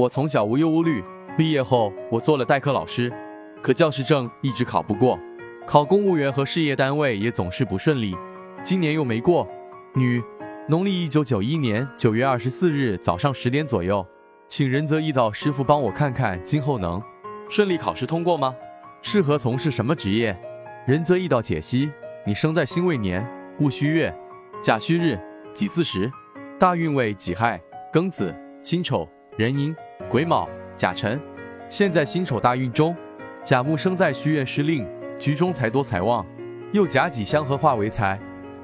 我从小无忧无虑，毕业后我做了代课老师，可教师证一直考不过，考公务员和事业单位也总是不顺利，今年又没过。女，农历一九九一年九月二十四日早上十点左右，请仁泽易道师傅帮我看看今后能顺利考试通过吗？适合从事什么职业？仁泽易道解析：你生在辛未年戊戌月甲戌日己巳时，大运为己亥、庚子、辛丑、壬寅、癸卯、甲辰。现在辛丑大运中，甲木生在戌月失令，局中财多财旺，又甲己相合化为财，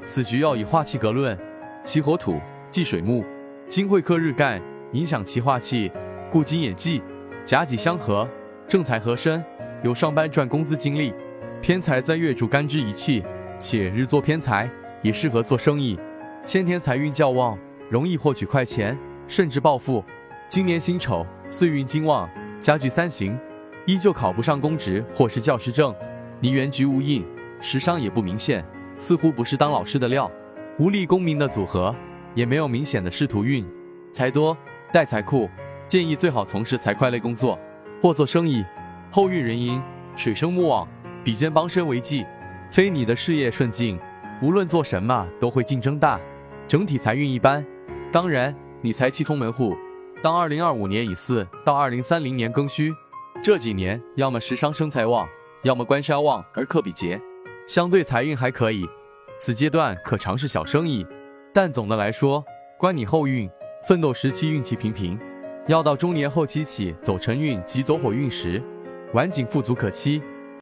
此局要以化气格论，其火土忌水木，金会克日干，影响其化气，故金也忌。甲己相合，正财合身，有上班赚工资经历。偏财在月主干支一气，且日做偏财，也适合做生意。先天财运较旺，容易获取快钱，甚至暴富。今年辛丑，岁运金旺。家具三行，依旧考不上公职或是教师证。你原局无印，时商也不明显，似乎不是当老师的料。无立功名的组合，也没有明显的仕途运。财多带财库，建议最好从事财会类工作或做生意。后运人因水生木旺，比肩帮身为忌，非你的事业顺境，无论做什么都会竞争大，整体财运一般。当然，你财气通门户。当二零二五年乙巳到二零三零年庚戌这几年，要么食伤生财旺，要么官杀旺而克比劫，相对财运还可以。此阶段可尝试小生意，但总的来说，观你后运，奋斗时期运气平平，要到中年后期起走辰运及走火运时，晚景富足可期。